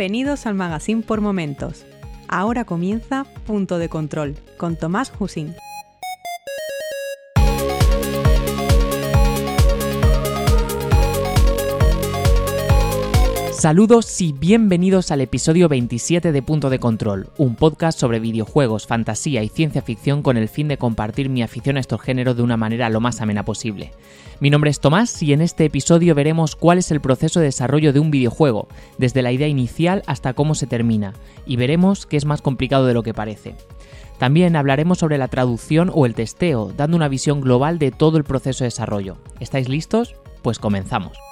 Bienvenidos al Magazine por Momentos. Ahora comienza Punto de Control con Tomás Husín. Saludos y bienvenidos al episodio 27 de Punto de Control, un podcast sobre videojuegos, fantasía y ciencia ficción con el fin de compartir mi afición a estos géneros de una manera lo más amena posible. Mi nombre es Tomás y en este episodio veremos cuál es el proceso de desarrollo de un videojuego, desde la idea inicial hasta cómo se termina, y veremos que es más complicado de lo que parece. También hablaremos sobre la traducción o el testeo, dando una visión global de todo el proceso de desarrollo. ¿Estáis listos? Pues comenzamos.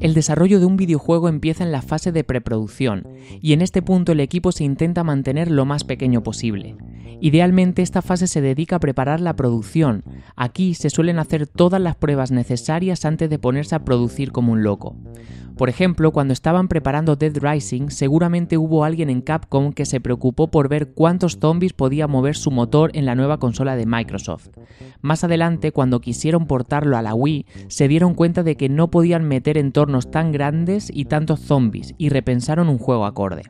El desarrollo de un videojuego empieza en la fase de preproducción, y en este punto el equipo se intenta mantener lo más pequeño posible. Idealmente esta fase se dedica a preparar la producción. Aquí se suelen hacer todas las pruebas necesarias antes de ponerse a producir como un loco. Por ejemplo, cuando estaban preparando Dead Rising, seguramente hubo alguien en Capcom que se preocupó por ver cuántos zombies podía mover su motor en la nueva consola de Microsoft. Más adelante, cuando quisieron portarlo a la Wii, se dieron cuenta de que no podían meter entornos tan grandes y tantos zombies y repensaron un juego acorde.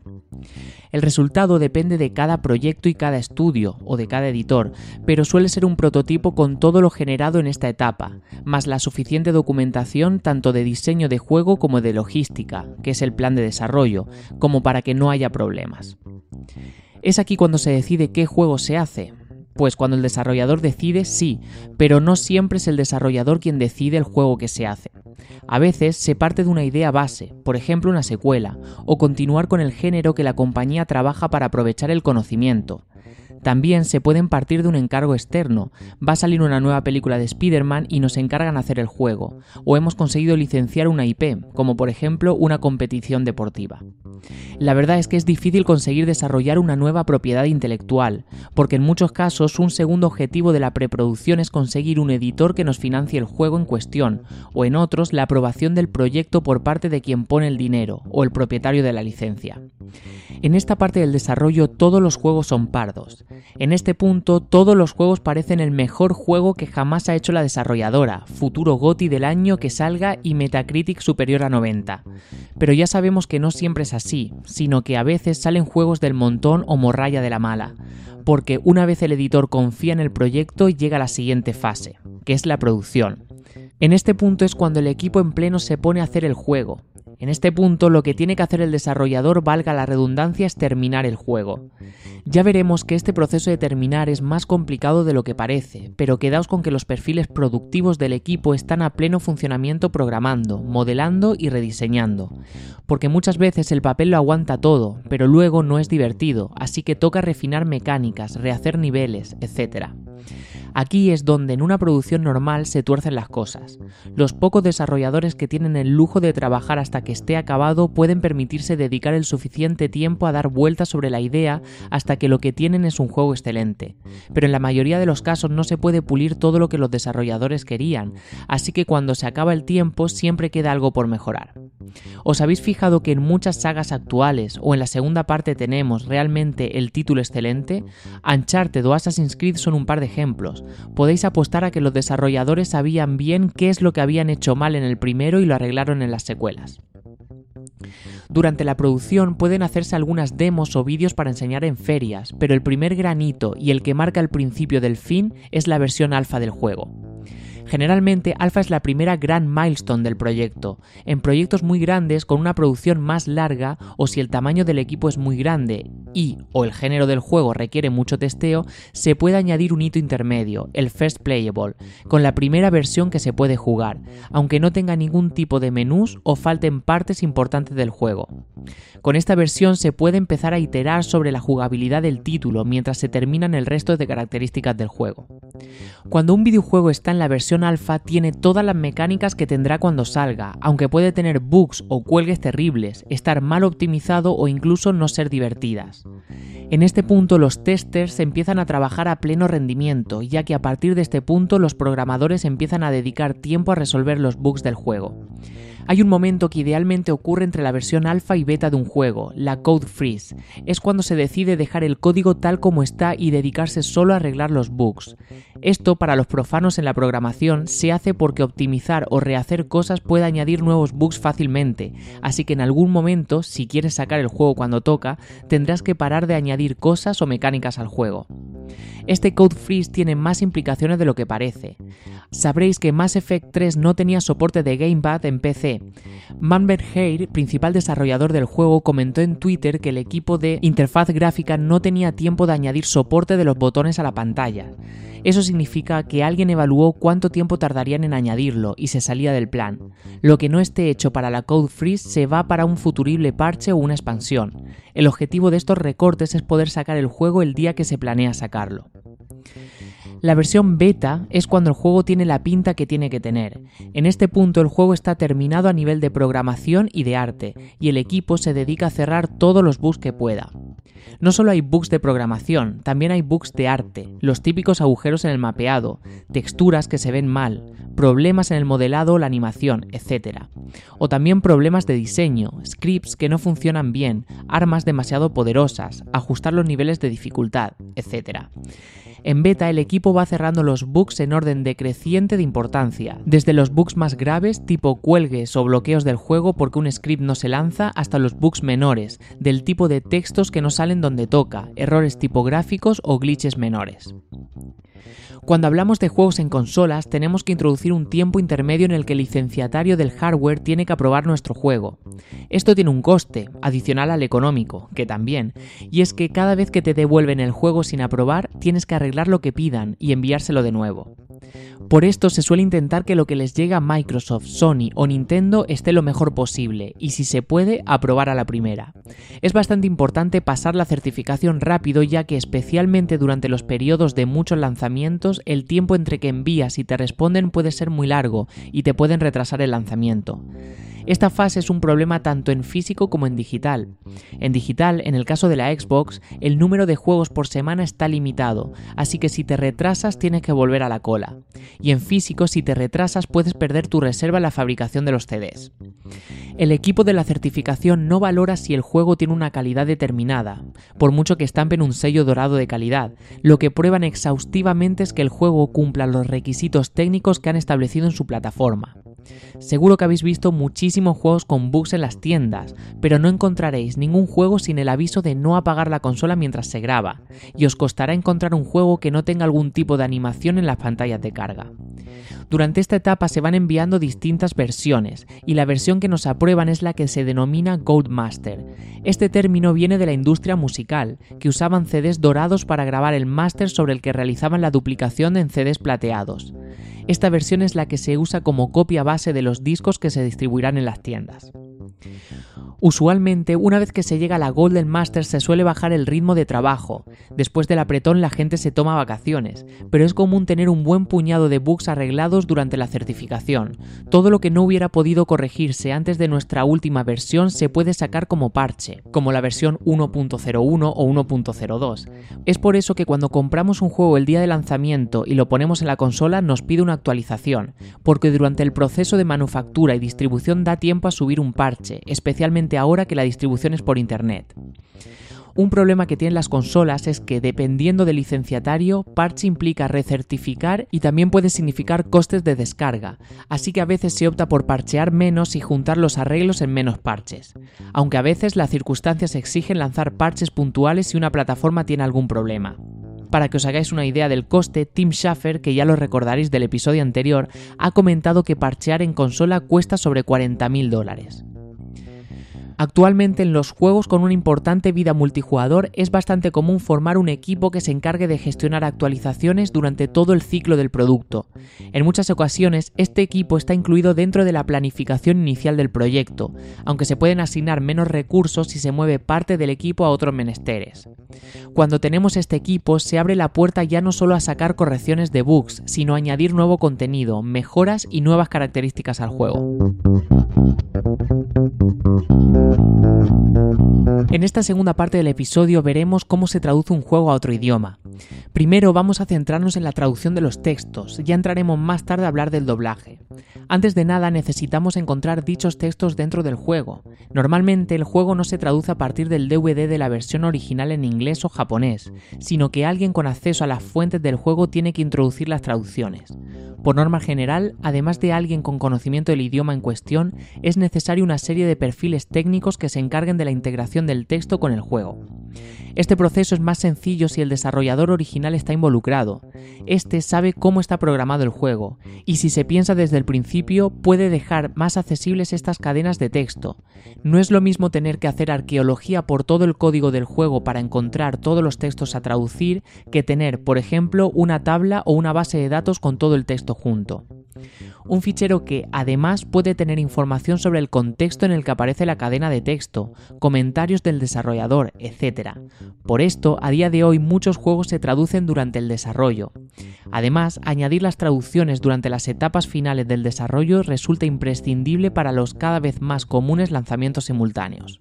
El resultado depende de cada proyecto y cada estudio, o de cada editor, pero suele ser un prototipo con todo lo generado en esta etapa, más la suficiente documentación tanto de diseño de juego como de logística, que es el plan de desarrollo, como para que no haya problemas. Es aquí cuando se decide qué juego se hace, pues cuando el desarrollador decide, sí, pero no siempre es el desarrollador quien decide el juego que se hace. A veces se parte de una idea base, por ejemplo una secuela, o continuar con el género que la compañía trabaja para aprovechar el conocimiento. También se pueden partir de un encargo externo. Va a salir una nueva película de Spider-Man y nos encargan hacer el juego. O hemos conseguido licenciar una IP, como por ejemplo una competición deportiva. La verdad es que es difícil conseguir desarrollar una nueva propiedad intelectual, porque en muchos casos un segundo objetivo de la preproducción es conseguir un editor que nos financie el juego en cuestión, o en otros la aprobación del proyecto por parte de quien pone el dinero, o el propietario de la licencia. En esta parte del desarrollo todos los juegos son pardos. En este punto todos los juegos parecen el mejor juego que jamás ha hecho la desarrolladora, futuro GOTI del año que salga y Metacritic superior a 90. Pero ya sabemos que no siempre es así, sino que a veces salen juegos del montón o morralla de la mala, porque una vez el editor confía en el proyecto llega a la siguiente fase, que es la producción. En este punto es cuando el equipo en pleno se pone a hacer el juego, en este punto lo que tiene que hacer el desarrollador, valga la redundancia, es terminar el juego. Ya veremos que este proceso de terminar es más complicado de lo que parece, pero quedaos con que los perfiles productivos del equipo están a pleno funcionamiento programando, modelando y rediseñando. Porque muchas veces el papel lo aguanta todo, pero luego no es divertido, así que toca refinar mecánicas, rehacer niveles, etc. Aquí es donde en una producción normal se tuercen las cosas. Los pocos desarrolladores que tienen el lujo de trabajar hasta que esté acabado pueden permitirse dedicar el suficiente tiempo a dar vueltas sobre la idea hasta que lo que tienen es un juego excelente. Pero en la mayoría de los casos no se puede pulir todo lo que los desarrolladores querían, así que cuando se acaba el tiempo siempre queda algo por mejorar. ¿Os habéis fijado que en muchas sagas actuales o en la segunda parte tenemos realmente el título excelente? Uncharted o Assassin's Creed son un par de ejemplos. Podéis apostar a que los desarrolladores sabían bien qué es lo que habían hecho mal en el primero y lo arreglaron en las secuelas. Durante la producción pueden hacerse algunas demos o vídeos para enseñar en ferias, pero el primer granito y el que marca el principio del fin es la versión alfa del juego. Generalmente Alpha es la primera gran milestone del proyecto. En proyectos muy grandes con una producción más larga o si el tamaño del equipo es muy grande y o el género del juego requiere mucho testeo, se puede añadir un hito intermedio, el First Playable, con la primera versión que se puede jugar, aunque no tenga ningún tipo de menús o falten partes importantes del juego. Con esta versión se puede empezar a iterar sobre la jugabilidad del título mientras se terminan el resto de características del juego. Cuando un videojuego está en la versión alfa tiene todas las mecánicas que tendrá cuando salga, aunque puede tener bugs o cuelgues terribles, estar mal optimizado o incluso no ser divertidas. En este punto los testers empiezan a trabajar a pleno rendimiento, ya que a partir de este punto los programadores empiezan a dedicar tiempo a resolver los bugs del juego. Hay un momento que idealmente ocurre entre la versión alfa y beta de un juego, la code freeze. Es cuando se decide dejar el código tal como está y dedicarse solo a arreglar los bugs. Esto para los profanos en la programación se hace porque optimizar o rehacer cosas puede añadir nuevos bugs fácilmente, así que en algún momento, si quieres sacar el juego cuando toca, tendrás que parar de añadir cosas o mecánicas al juego. Este code freeze tiene más implicaciones de lo que parece. Sabréis que Mass Effect 3 no tenía soporte de Gamepad en PC. Manbert Hare, principal desarrollador del juego, comentó en Twitter que el equipo de interfaz gráfica no tenía tiempo de añadir soporte de los botones a la pantalla. Eso significa que alguien evaluó cuánto tiempo tardarían en añadirlo y se salía del plan. Lo que no esté hecho para la Code Freeze se va para un futurible parche o una expansión. El objetivo de estos recortes es poder sacar el juego el día que se planea sacarlo. La versión beta es cuando el juego tiene la pinta que tiene que tener. En este punto el juego está terminado a nivel de programación y de arte, y el equipo se dedica a cerrar todos los bugs que pueda. No solo hay bugs de programación, también hay bugs de arte, los típicos agujeros en el mapeado, texturas que se ven mal, problemas en el modelado o la animación, etc. O también problemas de diseño, scripts que no funcionan bien, armas demasiado poderosas, ajustar los niveles de dificultad, etc. En beta el equipo va cerrando los bugs en orden decreciente de importancia, desde los bugs más graves tipo cuelgues o bloqueos del juego porque un script no se lanza hasta los bugs menores, del tipo de textos que no salen donde toca, errores tipográficos o glitches menores. Cuando hablamos de juegos en consolas, tenemos que introducir un tiempo intermedio en el que el licenciatario del hardware tiene que aprobar nuestro juego. Esto tiene un coste, adicional al económico, que también, y es que cada vez que te devuelven el juego sin aprobar, tienes que arreglar lo que pidan y enviárselo de nuevo. Por esto se suele intentar que lo que les llega a Microsoft, Sony o Nintendo esté lo mejor posible y si se puede, aprobar a la primera. Es bastante importante pasar la certificación rápido ya que especialmente durante los periodos de muchos lanzamientos el tiempo entre que envías y te responden puede ser muy largo y te pueden retrasar el lanzamiento. Esta fase es un problema tanto en físico como en digital. En digital, en el caso de la Xbox, el número de juegos por semana está limitado, así que si te retrasas tienes que volver a la cola. Y en físico, si te retrasas puedes perder tu reserva en la fabricación de los CDs. El equipo de la certificación no valora si el juego tiene una calidad determinada, por mucho que estampen un sello dorado de calidad. Lo que prueban exhaustivamente es que el juego cumpla los requisitos técnicos que han establecido en su plataforma. Seguro que habéis visto muchísimos juegos con bugs en las tiendas, pero no encontraréis ningún juego sin el aviso de no apagar la consola mientras se graba, y os costará encontrar un juego que no tenga algún tipo de animación en las pantallas de carga. Durante esta etapa se van enviando distintas versiones, y la versión que nos aprueban es la que se denomina Gold Master. Este término viene de la industria musical, que usaban CDs dorados para grabar el máster sobre el que realizaban la duplicación en CDs plateados. Esta versión es la que se usa como copia base de los discos que se distribuirán en las tiendas. Usualmente, una vez que se llega a la Golden Master se suele bajar el ritmo de trabajo. Después del apretón la gente se toma vacaciones, pero es común tener un buen puñado de bugs arreglados durante la certificación. Todo lo que no hubiera podido corregirse antes de nuestra última versión se puede sacar como parche, como la versión 1.01 o 1.02. Es por eso que cuando compramos un juego el día de lanzamiento y lo ponemos en la consola nos pide una actualización, porque durante el proceso de manufactura y distribución da tiempo a subir un parche, especialmente ahora que la distribución es por Internet. Un problema que tienen las consolas es que dependiendo del licenciatario, parche implica recertificar y también puede significar costes de descarga, así que a veces se opta por parchear menos y juntar los arreglos en menos parches, aunque a veces las circunstancias exigen lanzar parches puntuales si una plataforma tiene algún problema. Para que os hagáis una idea del coste, Tim Schafer, que ya lo recordaréis del episodio anterior, ha comentado que parchear en consola cuesta sobre 40.000 dólares. Actualmente en los juegos con una importante vida multijugador es bastante común formar un equipo que se encargue de gestionar actualizaciones durante todo el ciclo del producto. En muchas ocasiones este equipo está incluido dentro de la planificación inicial del proyecto, aunque se pueden asignar menos recursos si se mueve parte del equipo a otros menesteres. Cuando tenemos este equipo se abre la puerta ya no solo a sacar correcciones de bugs, sino a añadir nuevo contenido, mejoras y nuevas características al juego. En esta segunda parte del episodio veremos cómo se traduce un juego a otro idioma. Primero vamos a centrarnos en la traducción de los textos, ya entraremos más tarde a hablar del doblaje. Antes de nada necesitamos encontrar dichos textos dentro del juego. Normalmente el juego no se traduce a partir del DVD de la versión original en inglés o japonés, sino que alguien con acceso a las fuentes del juego tiene que introducir las traducciones. Por norma general, además de alguien con conocimiento del idioma en cuestión, es necesario una serie de perfiles técnicos que se encarguen de la integración del texto con el juego. Este proceso es más sencillo si el desarrollador original está involucrado. Este sabe cómo está programado el juego, y si se piensa desde el principio puede dejar más accesibles estas cadenas de texto. No es lo mismo tener que hacer arqueología por todo el código del juego para encontrar todos los textos a traducir que tener, por ejemplo, una tabla o una base de datos con todo el texto junto un fichero que además puede tener información sobre el contexto en el que aparece la cadena de texto, comentarios del desarrollador, etc. Por esto, a día de hoy muchos juegos se traducen durante el desarrollo. Además, añadir las traducciones durante las etapas finales del desarrollo resulta imprescindible para los cada vez más comunes lanzamientos simultáneos.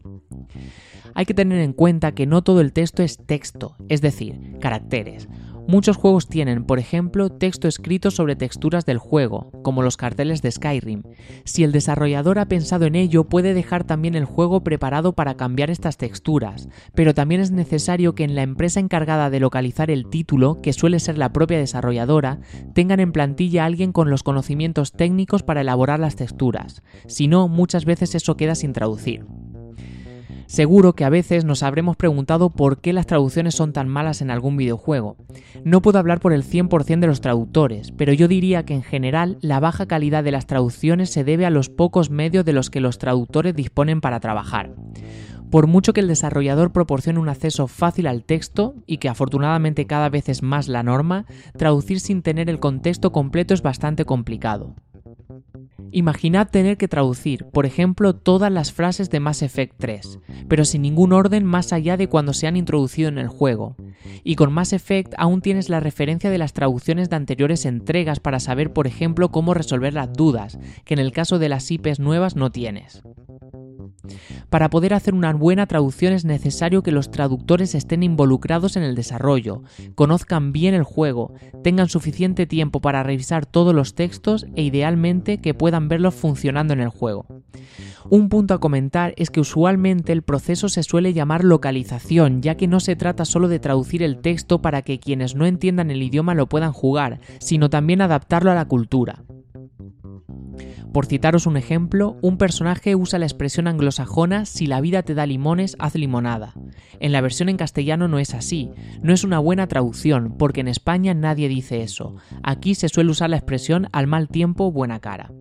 Hay que tener en cuenta que no todo el texto es texto, es decir, caracteres. Muchos juegos tienen, por ejemplo, texto escrito sobre texturas del juego, como los carteles de Skyrim. Si el desarrollador ha pensado en ello, puede dejar también el juego preparado para cambiar estas texturas, pero también es necesario que en la empresa encargada de localizar el título, que suele ser la propia desarrolladora, tengan en plantilla a alguien con los conocimientos técnicos para elaborar las texturas. Si no, muchas veces eso queda sin traducir. Seguro que a veces nos habremos preguntado por qué las traducciones son tan malas en algún videojuego. No puedo hablar por el 100% de los traductores, pero yo diría que en general la baja calidad de las traducciones se debe a los pocos medios de los que los traductores disponen para trabajar. Por mucho que el desarrollador proporcione un acceso fácil al texto, y que afortunadamente cada vez es más la norma, traducir sin tener el contexto completo es bastante complicado. Imaginad tener que traducir, por ejemplo, todas las frases de Mass Effect 3, pero sin ningún orden más allá de cuando se han introducido en el juego. Y con Mass Effect aún tienes la referencia de las traducciones de anteriores entregas para saber, por ejemplo, cómo resolver las dudas, que en el caso de las IPs nuevas no tienes. Para poder hacer una buena traducción es necesario que los traductores estén involucrados en el desarrollo, conozcan bien el juego, tengan suficiente tiempo para revisar todos los textos e idealmente que puedan verlos funcionando en el juego. Un punto a comentar es que usualmente el proceso se suele llamar localización, ya que no se trata solo de traducir el texto para que quienes no entiendan el idioma lo puedan jugar, sino también adaptarlo a la cultura. Por citaros un ejemplo, un personaje usa la expresión anglosajona si la vida te da limones, haz limonada. En la versión en castellano no es así, no es una buena traducción, porque en España nadie dice eso. Aquí se suele usar la expresión al mal tiempo, buena cara.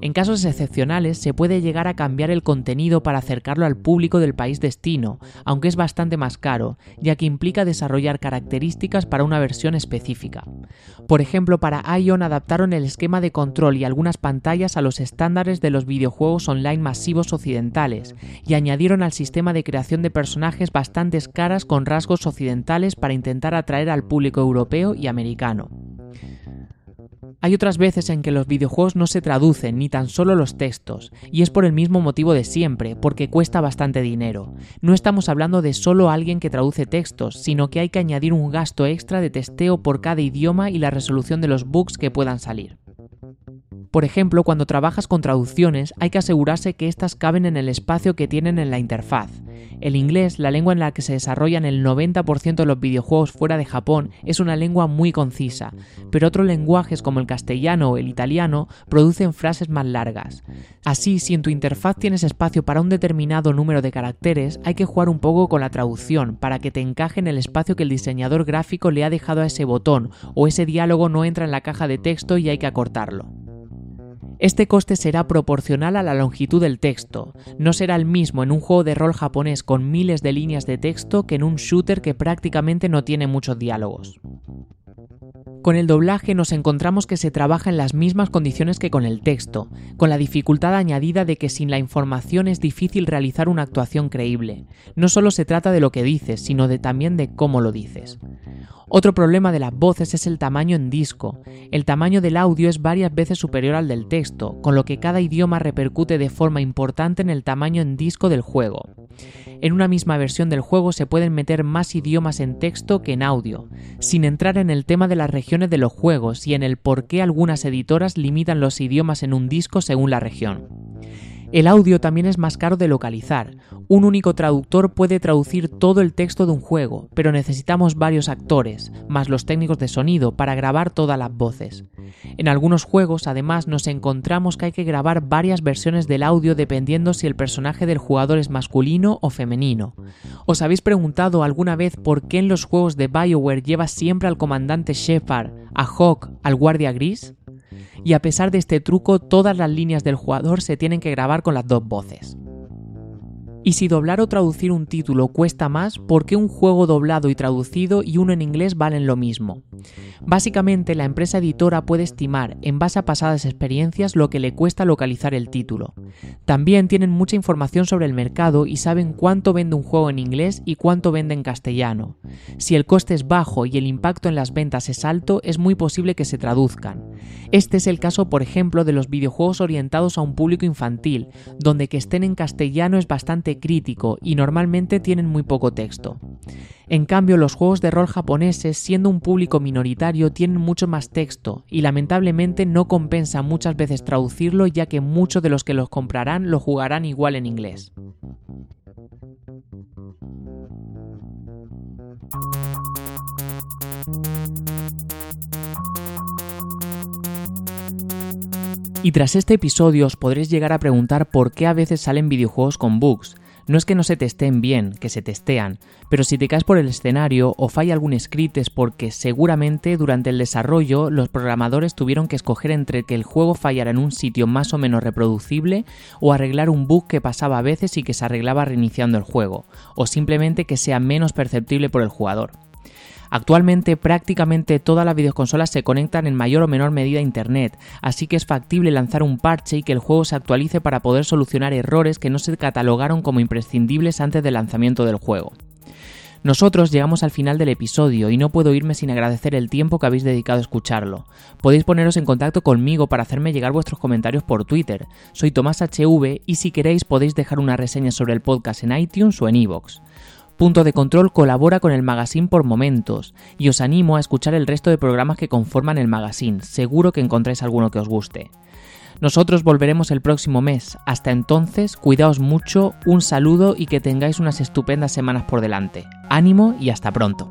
En casos excepcionales se puede llegar a cambiar el contenido para acercarlo al público del país destino, aunque es bastante más caro, ya que implica desarrollar características para una versión específica. Por ejemplo, para Ion adaptaron el esquema de control y algunas pantallas a los estándares de los videojuegos online masivos occidentales, y añadieron al sistema de creación de personajes bastantes caras con rasgos occidentales para intentar atraer al público europeo y americano. Hay otras veces en que los videojuegos no se traducen ni tan solo los textos, y es por el mismo motivo de siempre, porque cuesta bastante dinero. No estamos hablando de solo alguien que traduce textos, sino que hay que añadir un gasto extra de testeo por cada idioma y la resolución de los bugs que puedan salir. Por ejemplo, cuando trabajas con traducciones hay que asegurarse que éstas caben en el espacio que tienen en la interfaz. El inglés, la lengua en la que se desarrollan el 90% de los videojuegos fuera de Japón, es una lengua muy concisa, pero otros lenguajes como el castellano o el italiano producen frases más largas. Así, si en tu interfaz tienes espacio para un determinado número de caracteres, hay que jugar un poco con la traducción para que te encaje en el espacio que el diseñador gráfico le ha dejado a ese botón o ese diálogo no entra en la caja de texto y hay que acortarlo. Este coste será proporcional a la longitud del texto, no será el mismo en un juego de rol japonés con miles de líneas de texto que en un shooter que prácticamente no tiene muchos diálogos. Con el doblaje nos encontramos que se trabaja en las mismas condiciones que con el texto, con la dificultad añadida de que sin la información es difícil realizar una actuación creíble. No solo se trata de lo que dices, sino de también de cómo lo dices. Otro problema de las voces es el tamaño en disco. El tamaño del audio es varias veces superior al del texto, con lo que cada idioma repercute de forma importante en el tamaño en disco del juego. En una misma versión del juego se pueden meter más idiomas en texto que en audio, sin entrar en el tema de las regiones de los juegos y en el por qué algunas editoras limitan los idiomas en un disco según la región. El audio también es más caro de localizar. Un único traductor puede traducir todo el texto de un juego, pero necesitamos varios actores, más los técnicos de sonido, para grabar todas las voces. En algunos juegos, además, nos encontramos que hay que grabar varias versiones del audio dependiendo si el personaje del jugador es masculino o femenino. ¿Os habéis preguntado alguna vez por qué en los juegos de BioWare lleva siempre al comandante Shepard, a Hawk, al guardia gris? Y a pesar de este truco todas las líneas del jugador se tienen que grabar con las dos voces. Y si doblar o traducir un título cuesta más, ¿por qué un juego doblado y traducido y uno en inglés valen lo mismo? Básicamente, la empresa editora puede estimar, en base a pasadas experiencias, lo que le cuesta localizar el título. También tienen mucha información sobre el mercado y saben cuánto vende un juego en inglés y cuánto vende en castellano. Si el coste es bajo y el impacto en las ventas es alto, es muy posible que se traduzcan. Este es el caso, por ejemplo, de los videojuegos orientados a un público infantil, donde que estén en castellano es bastante crítico y normalmente tienen muy poco texto. En cambio, los juegos de rol japoneses, siendo un público minoritario, tienen mucho más texto y lamentablemente no compensa muchas veces traducirlo ya que muchos de los que los comprarán lo jugarán igual en inglés. Y tras este episodio os podréis llegar a preguntar por qué a veces salen videojuegos con bugs, no es que no se testeen bien, que se testean, pero si te caes por el escenario o falla algún script es porque seguramente durante el desarrollo los programadores tuvieron que escoger entre que el juego fallara en un sitio más o menos reproducible o arreglar un bug que pasaba a veces y que se arreglaba reiniciando el juego, o simplemente que sea menos perceptible por el jugador. Actualmente prácticamente todas las videoconsolas se conectan en mayor o menor medida a Internet, así que es factible lanzar un parche y que el juego se actualice para poder solucionar errores que no se catalogaron como imprescindibles antes del lanzamiento del juego. Nosotros llegamos al final del episodio y no puedo irme sin agradecer el tiempo que habéis dedicado a escucharlo. Podéis poneros en contacto conmigo para hacerme llegar vuestros comentarios por Twitter. Soy Tomás HV y si queréis podéis dejar una reseña sobre el podcast en iTunes o en iVoox. Punto de Control colabora con el magazine por momentos y os animo a escuchar el resto de programas que conforman el magazine, seguro que encontráis alguno que os guste. Nosotros volveremos el próximo mes. Hasta entonces, cuidaos mucho, un saludo y que tengáis unas estupendas semanas por delante. Ánimo y hasta pronto.